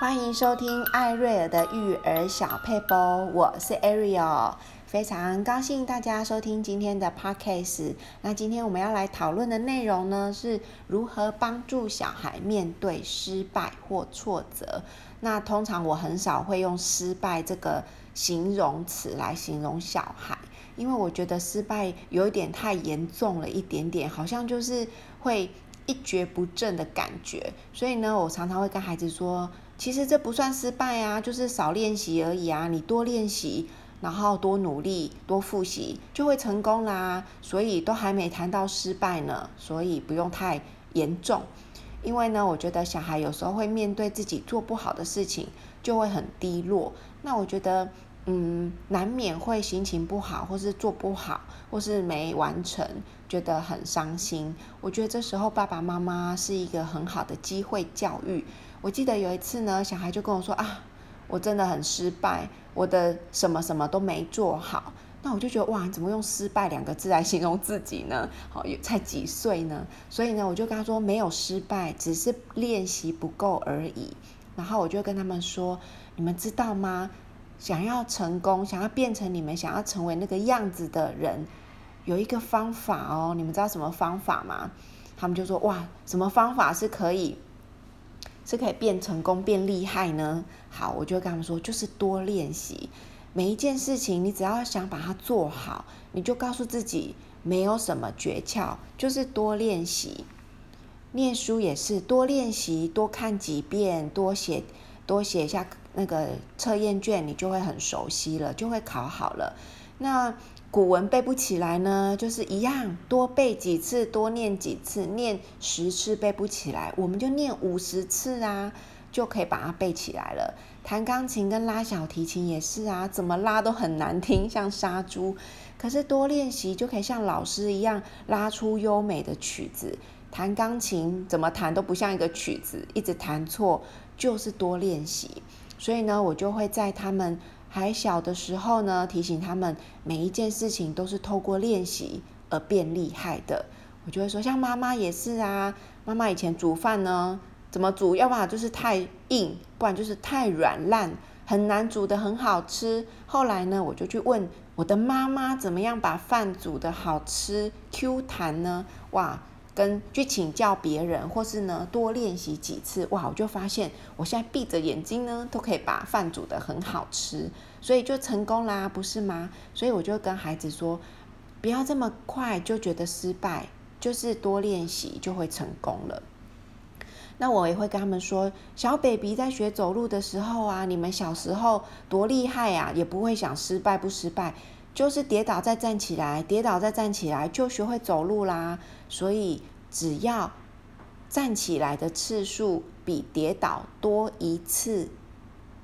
欢迎收听艾瑞尔的育儿小佩波，我是 Ariel，非常高兴大家收听今天的 Podcast。那今天我们要来讨论的内容呢，是如何帮助小孩面对失败或挫折。那通常我很少会用失败这个形容词来形容小孩，因为我觉得失败有一点太严重了一点点，好像就是会一蹶不振的感觉。所以呢，我常常会跟孩子说，其实这不算失败啊，就是少练习而已啊。你多练习，然后多努力，多复习，就会成功啦。所以都还没谈到失败呢，所以不用太严重。因为呢，我觉得小孩有时候会面对自己做不好的事情，就会很低落。那我觉得，嗯，难免会心情不好，或是做不好，或是没完成，觉得很伤心。我觉得这时候爸爸妈妈是一个很好的机会教育。我记得有一次呢，小孩就跟我说啊，我真的很失败，我的什么什么都没做好。那我就觉得哇，怎么用失败两个字来形容自己呢？好，才几岁呢？所以呢，我就跟他说，没有失败，只是练习不够而已。然后我就跟他们说，你们知道吗？想要成功，想要变成你们想要成为那个样子的人，有一个方法哦。你们知道什么方法吗？他们就说哇，什么方法是可以？是可以变成功、变厉害呢？好，我就跟他们说，就是多练习。每一件事情，你只要想把它做好，你就告诉自己，没有什么诀窍，就是多练习。念书也是多练习，多看几遍，多写，多写一下那个测验卷，你就会很熟悉了，就会考好了。那古文背不起来呢，就是一样，多背几次，多念几次，念十次背不起来，我们就念五十次啊，就可以把它背起来了。弹钢琴跟拉小提琴也是啊，怎么拉都很难听，像杀猪。可是多练习就可以像老师一样拉出优美的曲子。弹钢琴怎么弹都不像一个曲子，一直弹错，就是多练习。所以呢，我就会在他们。还小的时候呢，提醒他们每一件事情都是透过练习而变厉害的。我就会说，像妈妈也是啊，妈妈以前煮饭呢，怎么煮？要不然就是太硬，不然就是太软烂，很难煮得很好吃。后来呢，我就去问我的妈妈，怎么样把饭煮得好吃、Q 弹呢？哇！跟去请教别人，或是呢多练习几次，哇，我就发现我现在闭着眼睛呢都可以把饭煮得很好吃，所以就成功啦，不是吗？所以我就跟孩子说，不要这么快就觉得失败，就是多练习就会成功了。那我也会跟他们说，小 baby 在学走路的时候啊，你们小时候多厉害呀，也不会想失败不失败。就是跌倒再站起来，跌倒再站起来，就学会走路啦。所以只要站起来的次数比跌倒多一次，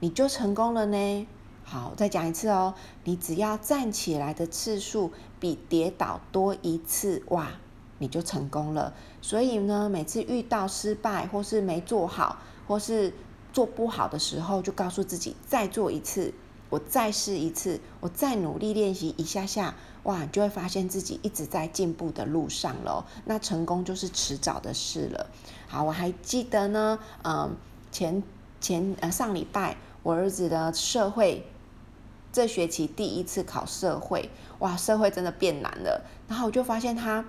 你就成功了呢。好，再讲一次哦，你只要站起来的次数比跌倒多一次，哇，你就成功了。所以呢，每次遇到失败或是没做好或是做不好的时候，就告诉自己再做一次。我再试一次，我再努力练习一下下，哇，你就会发现自己一直在进步的路上了。那成功就是迟早的事了。好，我还记得呢，嗯，前前呃上礼拜我儿子的社会这学期第一次考社会，哇，社会真的变难了。然后我就发现他，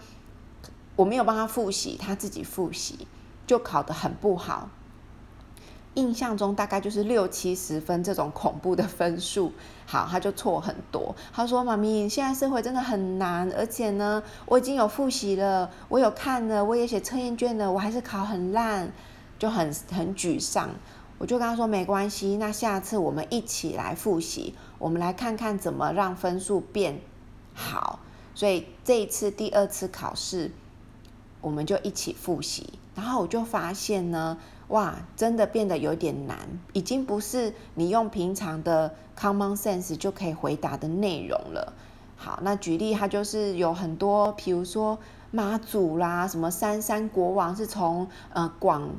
我没有帮他复习，他自己复习就考得很不好。印象中大概就是六七十分这种恐怖的分数，好，他就错很多。他说：“妈咪，现在社会真的很难，而且呢，我已经有复习了，我有看了，我也写测验卷了，我还是考很烂，就很很沮丧。”我就跟他说：“没关系，那下次我们一起来复习，我们来看看怎么让分数变好。”所以这一次第二次考试，我们就一起复习，然后我就发现呢。哇，真的变得有点难，已经不是你用平常的 common sense 就可以回答的内容了。好，那举例，它就是有很多，比如说妈祖啦，什么三山国王是从呃广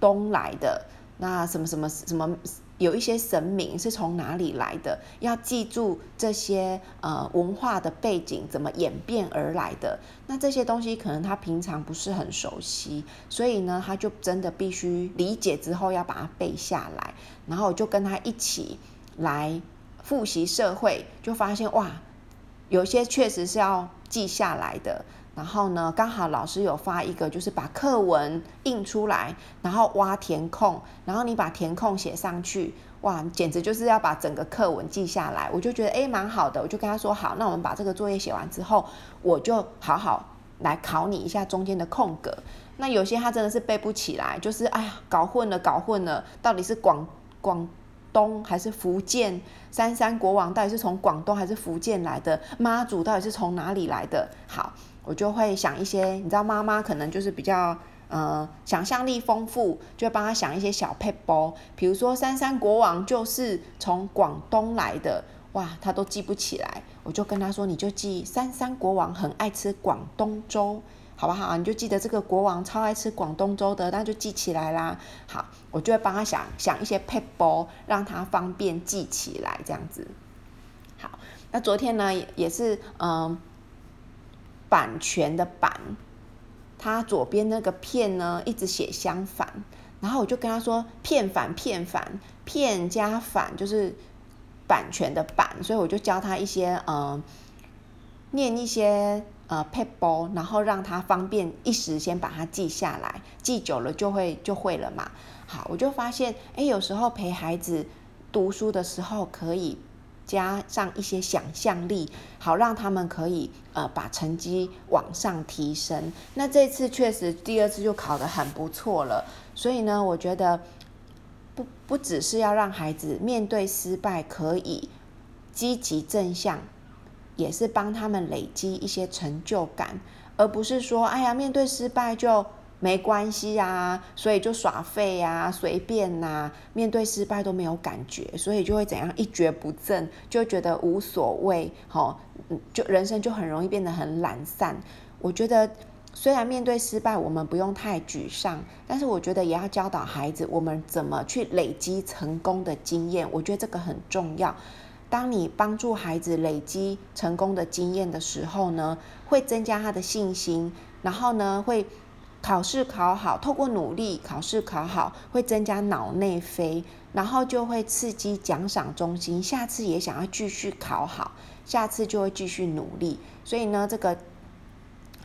东来的，那什么什么什么有一些神明是从哪里来的，要记住这些呃文化的背景怎么演变而来的。那这些东西可能他平常不是很熟悉，所以呢，他就真的必须理解之后要把它背下来。然后我就跟他一起来复习社会，就发现哇，有些确实是要记下来的。然后呢，刚好老师有发一个，就是把课文印出来，然后挖填空，然后你把填空写上去，哇，简直就是要把整个课文记下来。我就觉得诶，蛮好的，我就跟他说好，那我们把这个作业写完之后，我就好好来考你一下中间的空格。那有些他真的是背不起来，就是哎呀，搞混了，搞混了，到底是广广东还是福建？三山国王到底是从广东还是福建来的？妈祖到底是从哪里来的？好。我就会想一些，你知道妈妈可能就是比较呃想象力丰富，就会帮他想一些小撇步，比如说三山国王就是从广东来的，哇，他都记不起来，我就跟他说，你就记三山国王很爱吃广东粥，好不好？你就记得这个国王超爱吃广东粥的，那就记起来啦。好，我就会帮他想想一些撇步，让他方便记起来，这样子。好，那昨天呢也是嗯。版权的版，他左边那个片呢，一直写相反，然后我就跟他说片反片反片加反就是版权的版，所以我就教他一些呃念一些呃撇步，然后让他方便一时先把它记下来，记久了就会就会了嘛。好，我就发现哎，有时候陪孩子读书的时候可以。加上一些想象力，好让他们可以呃把成绩往上提升。那这次确实第二次就考得很不错了，所以呢，我觉得不不只是要让孩子面对失败可以积极正向，也是帮他们累积一些成就感，而不是说哎呀面对失败就。没关系啊，所以就耍废啊，随便呐、面对失败都没有感觉，所以就会怎样一蹶不振，就觉得无所谓，吼，就人生就很容易变得很懒散。我觉得虽然面对失败我们不用太沮丧，但是我觉得也要教导孩子我们怎么去累积成功的经验，我觉得这个很重要。当你帮助孩子累积成功的经验的时候呢，会增加他的信心，然后呢会。考试考好，透过努力考试考好，会增加脑内啡，然后就会刺激奖赏中心，下次也想要继续考好，下次就会继续努力。所以呢，这个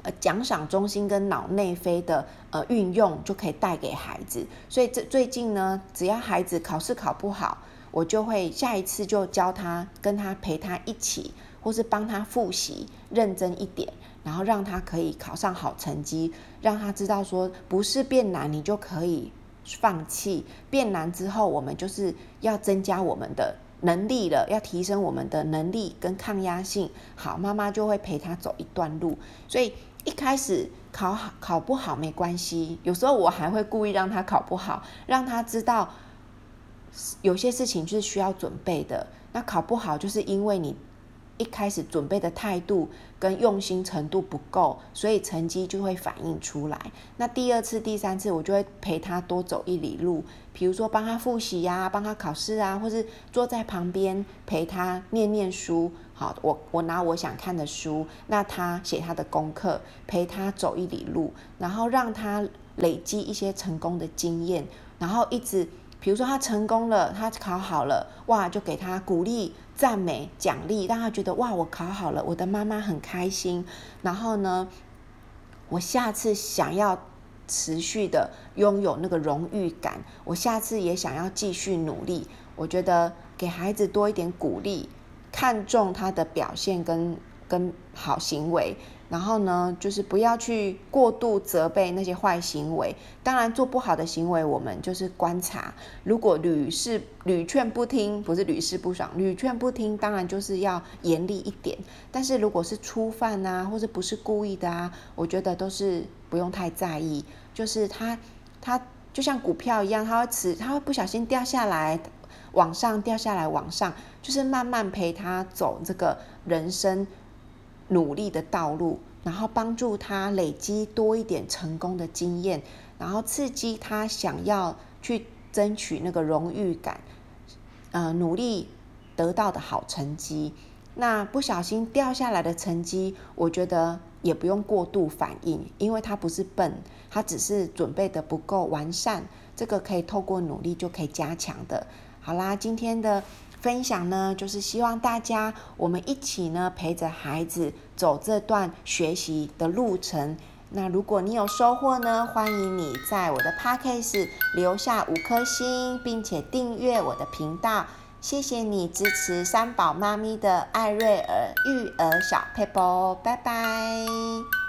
呃奖赏中心跟脑内啡的呃运用就可以带给孩子。所以这最近呢，只要孩子考试考不好，我就会下一次就教他，跟他陪他一起，或是帮他复习，认真一点。然后让他可以考上好成绩，让他知道说不是变难你就可以放弃，变难之后我们就是要增加我们的能力了，要提升我们的能力跟抗压性。好，妈妈就会陪他走一段路。所以一开始考好考不好没关系，有时候我还会故意让他考不好，让他知道有些事情就是需要准备的。那考不好就是因为你。一开始准备的态度跟用心程度不够，所以成绩就会反映出来。那第二次、第三次，我就会陪他多走一里路，比如说帮他复习呀、帮他考试啊，或是坐在旁边陪他念念书。好，我我拿我想看的书，那他写他的功课，陪他走一里路，然后让他累积一些成功的经验，然后一直。比如说他成功了，他考好了，哇，就给他鼓励、赞美、奖励，让他觉得哇，我考好了，我的妈妈很开心。然后呢，我下次想要持续的拥有那个荣誉感，我下次也想要继续努力。我觉得给孩子多一点鼓励，看重他的表现跟跟好行为。然后呢，就是不要去过度责备那些坏行为。当然，做不好的行为，我们就是观察。如果屡试屡劝不听，不是屡试不爽，屡劝不听，当然就是要严厉一点。但是如果是初犯啊，或者不是故意的啊，我觉得都是不用太在意。就是他他就像股票一样，他会持，他会不小心掉下来，往上掉下来，往上，就是慢慢陪他走这个人生。努力的道路，然后帮助他累积多一点成功的经验，然后刺激他想要去争取那个荣誉感，呃努力得到的好成绩。那不小心掉下来的成绩，我觉得也不用过度反应，因为他不是笨，他只是准备的不够完善，这个可以透过努力就可以加强的。好啦，今天的分享呢，就是希望大家我们一起呢陪着孩子走这段学习的路程。那如果你有收获呢，欢迎你在我的 Podcast 留下五颗星，并且订阅我的频道。谢谢你支持三宝妈咪的艾瑞尔育儿小佩波，拜拜。